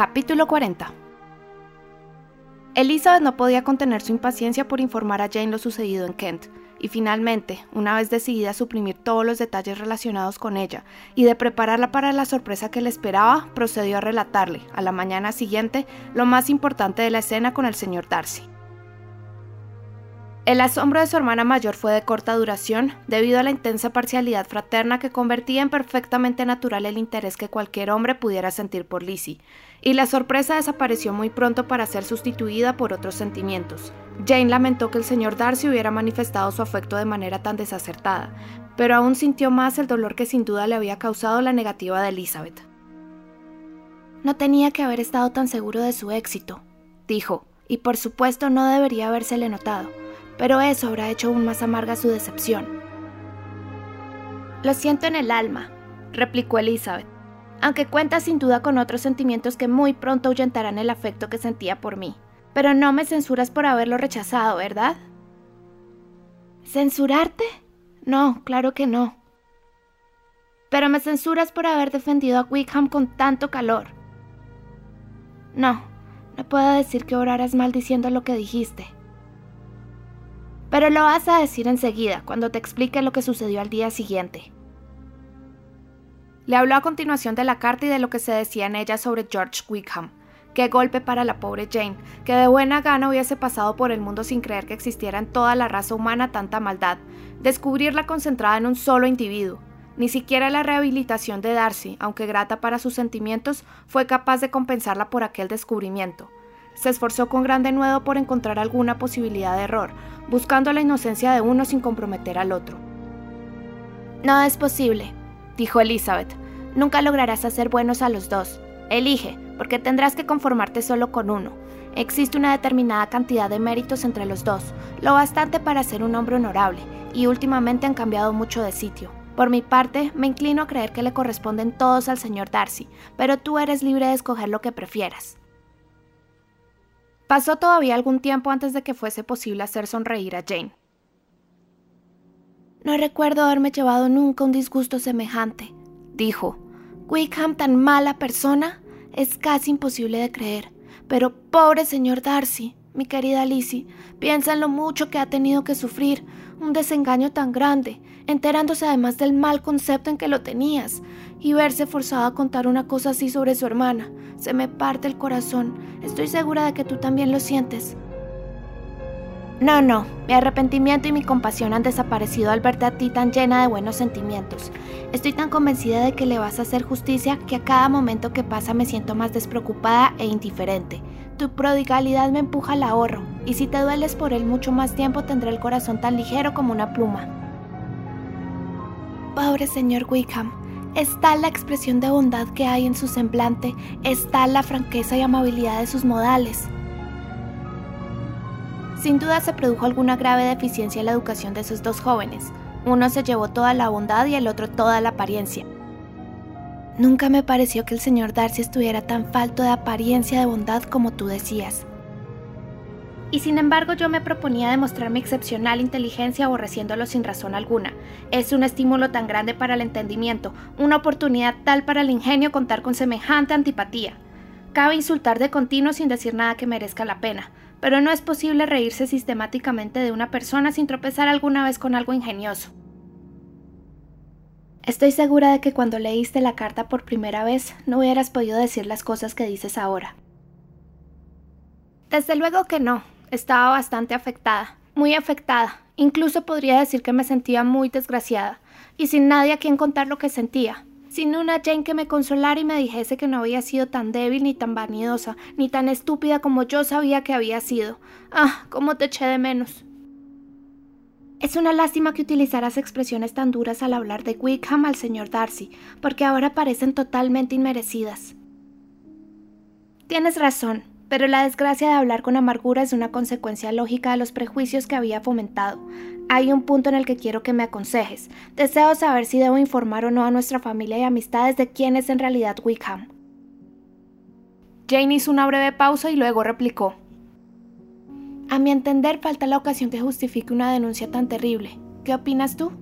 Capítulo 40 Elizabeth no podía contener su impaciencia por informar a Jane lo sucedido en Kent, y finalmente, una vez decidida a suprimir todos los detalles relacionados con ella y de prepararla para la sorpresa que le esperaba, procedió a relatarle, a la mañana siguiente, lo más importante de la escena con el señor Darcy. El asombro de su hermana mayor fue de corta duración, debido a la intensa parcialidad fraterna que convertía en perfectamente natural el interés que cualquier hombre pudiera sentir por Lizzie, y la sorpresa desapareció muy pronto para ser sustituida por otros sentimientos. Jane lamentó que el señor Darcy hubiera manifestado su afecto de manera tan desacertada, pero aún sintió más el dolor que sin duda le había causado la negativa de Elizabeth. No tenía que haber estado tan seguro de su éxito, dijo, y por supuesto no debería habérsele notado pero eso habrá hecho aún más amarga su decepción. Lo siento en el alma, replicó Elizabeth, aunque cuenta sin duda con otros sentimientos que muy pronto ahuyentarán el afecto que sentía por mí. Pero no me censuras por haberlo rechazado, ¿verdad? ¿Censurarte? No, claro que no. Pero me censuras por haber defendido a Wickham con tanto calor. No, no puedo decir que oraras maldiciendo lo que dijiste. Pero lo vas a decir enseguida, cuando te explique lo que sucedió al día siguiente. Le habló a continuación de la carta y de lo que se decía en ella sobre George Wickham. Qué golpe para la pobre Jane, que de buena gana hubiese pasado por el mundo sin creer que existiera en toda la raza humana tanta maldad, descubrirla concentrada en un solo individuo. Ni siquiera la rehabilitación de Darcy, aunque grata para sus sentimientos, fue capaz de compensarla por aquel descubrimiento. Se esforzó con gran denuedo por encontrar alguna posibilidad de error, buscando la inocencia de uno sin comprometer al otro. No es posible, dijo Elizabeth. Nunca lograrás hacer buenos a los dos. Elige, porque tendrás que conformarte solo con uno. Existe una determinada cantidad de méritos entre los dos, lo bastante para ser un hombre honorable, y últimamente han cambiado mucho de sitio. Por mi parte, me inclino a creer que le corresponden todos al señor Darcy, pero tú eres libre de escoger lo que prefieras. Pasó todavía algún tiempo antes de que fuese posible hacer sonreír a Jane. No recuerdo haberme llevado nunca un disgusto semejante, dijo. Wickham tan mala persona es casi imposible de creer. Pero pobre señor Darcy, mi querida Lizzie, piensa en lo mucho que ha tenido que sufrir, un desengaño tan grande, enterándose además del mal concepto en que lo tenías, y verse forzado a contar una cosa así sobre su hermana. Se me parte el corazón. Estoy segura de que tú también lo sientes. No, no, mi arrepentimiento y mi compasión han desaparecido al verte a ti tan llena de buenos sentimientos. Estoy tan convencida de que le vas a hacer justicia que a cada momento que pasa me siento más despreocupada e indiferente. Tu prodigalidad me empuja al ahorro, y si te dueles por él mucho más tiempo tendré el corazón tan ligero como una pluma. Pobre señor Wickham, está la expresión de bondad que hay en su semblante, está la franqueza y amabilidad de sus modales. Sin duda se produjo alguna grave deficiencia en la educación de esos dos jóvenes. Uno se llevó toda la bondad y el otro toda la apariencia. Nunca me pareció que el señor Darcy estuviera tan falto de apariencia de bondad como tú decías y sin embargo yo me proponía demostrar mi excepcional inteligencia aborreciéndolo sin razón alguna. Es un estímulo tan grande para el entendimiento, una oportunidad tal para el ingenio contar con semejante antipatía. Cabe insultar de continuo sin decir nada que merezca la pena, pero no es posible reírse sistemáticamente de una persona sin tropezar alguna vez con algo ingenioso. Estoy segura de que cuando leíste la carta por primera vez no hubieras podido decir las cosas que dices ahora. Desde luego que no, estaba bastante afectada, muy afectada. Incluso podría decir que me sentía muy desgraciada, y sin nadie a quien contar lo que sentía. Sin una Jane que me consolara y me dijese que no había sido tan débil ni tan vanidosa, ni tan estúpida como yo sabía que había sido. Ah, cómo te eché de menos. Es una lástima que utilizaras expresiones tan duras al hablar de Wickham al señor Darcy, porque ahora parecen totalmente inmerecidas. Tienes razón, pero la desgracia de hablar con amargura es una consecuencia lógica de los prejuicios que había fomentado. Hay un punto en el que quiero que me aconsejes. Deseo saber si debo informar o no a nuestra familia y amistades de quién es en realidad Wickham. Jane hizo una breve pausa y luego replicó. A mi entender falta la ocasión que justifique una denuncia tan terrible. ¿Qué opinas tú?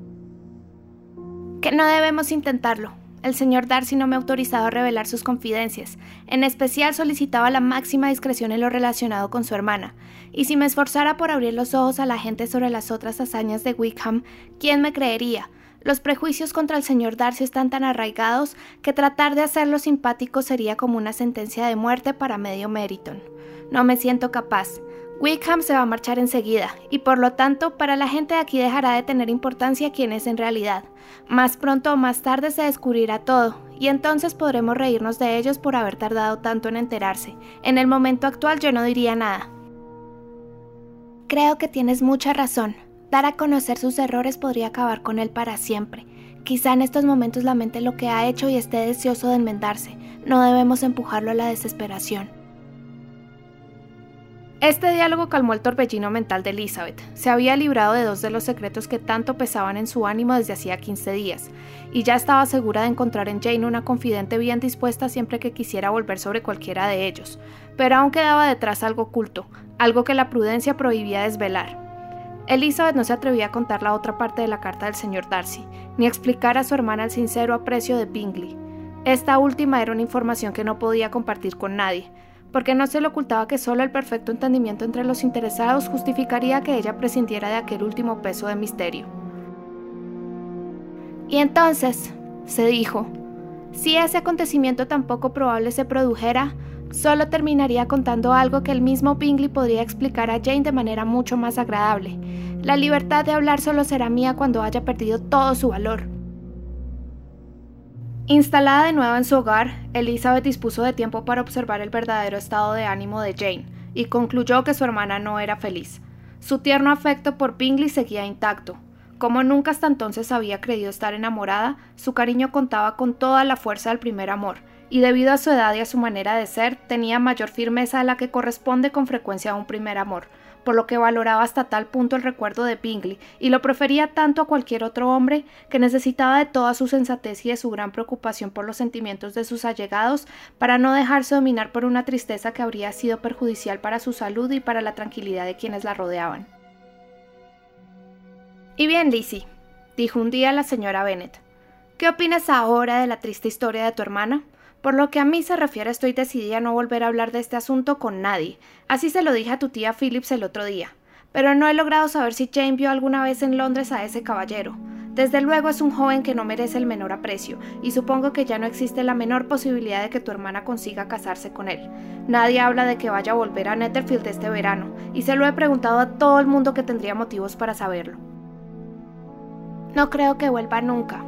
Que no debemos intentarlo, el señor Darcy no me ha autorizado a revelar sus confidencias. En especial solicitaba la máxima discreción en lo relacionado con su hermana. Y si me esforzara por abrir los ojos a la gente sobre las otras hazañas de Wickham, ¿quién me creería? Los prejuicios contra el señor Darcy están tan arraigados que tratar de hacerlo simpático sería como una sentencia de muerte para medio Meriton. No me siento capaz. Wickham se va a marchar enseguida, y por lo tanto, para la gente de aquí dejará de tener importancia quién es en realidad. Más pronto o más tarde se descubrirá todo, y entonces podremos reírnos de ellos por haber tardado tanto en enterarse. En el momento actual yo no diría nada. Creo que tienes mucha razón. Dar a conocer sus errores podría acabar con él para siempre. Quizá en estos momentos lamente lo que ha hecho y esté deseoso de enmendarse. No debemos empujarlo a la desesperación. Este diálogo calmó el torbellino mental de Elizabeth. Se había librado de dos de los secretos que tanto pesaban en su ánimo desde hacía 15 días, y ya estaba segura de encontrar en Jane una confidente bien dispuesta siempre que quisiera volver sobre cualquiera de ellos. Pero aún quedaba detrás algo oculto, algo que la prudencia prohibía desvelar. Elizabeth no se atrevía a contar la otra parte de la carta del señor Darcy, ni explicar a su hermana el sincero aprecio de Bingley. Esta última era una información que no podía compartir con nadie, porque no se le ocultaba que solo el perfecto entendimiento entre los interesados justificaría que ella prescindiera de aquel último peso de misterio. Y entonces, se dijo, si ese acontecimiento tan poco probable se produjera, solo terminaría contando algo que el mismo Bingley podría explicar a Jane de manera mucho más agradable. La libertad de hablar solo será mía cuando haya perdido todo su valor. Instalada de nuevo en su hogar, Elizabeth dispuso de tiempo para observar el verdadero estado de ánimo de Jane y concluyó que su hermana no era feliz. Su tierno afecto por Bingley seguía intacto. Como nunca hasta entonces había creído estar enamorada, su cariño contaba con toda la fuerza del primer amor, y debido a su edad y a su manera de ser, tenía mayor firmeza a la que corresponde con frecuencia a un primer amor, por lo que valoraba hasta tal punto el recuerdo de Bingley y lo prefería tanto a cualquier otro hombre que necesitaba de toda su sensatez y de su gran preocupación por los sentimientos de sus allegados para no dejarse dominar por una tristeza que habría sido perjudicial para su salud y para la tranquilidad de quienes la rodeaban. Y bien, Lizzie, dijo un día la señora Bennet, ¿qué opinas ahora de la triste historia de tu hermana? Por lo que a mí se refiere, estoy decidida a no volver a hablar de este asunto con nadie. Así se lo dije a tu tía Phillips el otro día. Pero no he logrado saber si Jane vio alguna vez en Londres a ese caballero. Desde luego es un joven que no merece el menor aprecio, y supongo que ya no existe la menor posibilidad de que tu hermana consiga casarse con él. Nadie habla de que vaya a volver a Netherfield este verano, y se lo he preguntado a todo el mundo que tendría motivos para saberlo. No creo que vuelva nunca.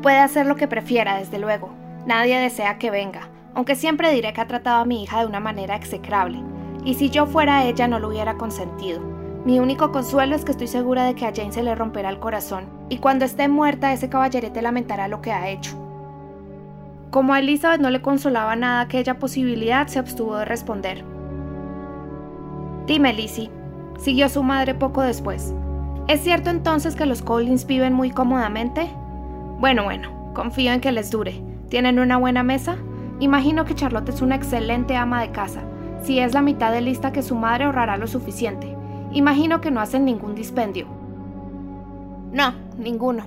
Puede hacer lo que prefiera, desde luego, Nadie desea que venga, aunque siempre diré que ha tratado a mi hija de una manera execrable, y si yo fuera ella no lo hubiera consentido. Mi único consuelo es que estoy segura de que a Jane se le romperá el corazón, y cuando esté muerta ese caballerete lamentará lo que ha hecho. Como a Elizabeth no le consolaba nada aquella posibilidad, se abstuvo de responder. Dime, Lizzie, siguió su madre poco después. ¿Es cierto entonces que los Collins viven muy cómodamente? Bueno, bueno, confío en que les dure. ¿Tienen una buena mesa? Imagino que Charlotte es una excelente ama de casa. Si es la mitad de lista que su madre ahorrará lo suficiente. Imagino que no hacen ningún dispendio. No, ninguno.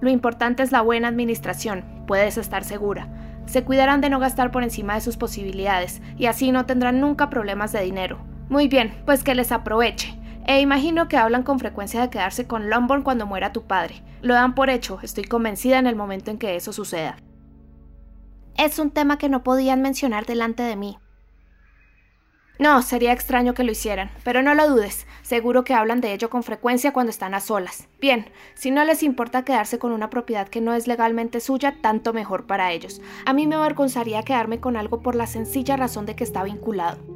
Lo importante es la buena administración, puedes estar segura. Se cuidarán de no gastar por encima de sus posibilidades, y así no tendrán nunca problemas de dinero. Muy bien, pues que les aproveche. E imagino que hablan con frecuencia de quedarse con Longbourn cuando muera tu padre. Lo dan por hecho, estoy convencida en el momento en que eso suceda. Es un tema que no podían mencionar delante de mí. No, sería extraño que lo hicieran, pero no lo dudes, seguro que hablan de ello con frecuencia cuando están a solas. Bien, si no les importa quedarse con una propiedad que no es legalmente suya, tanto mejor para ellos. A mí me avergonzaría quedarme con algo por la sencilla razón de que está vinculado.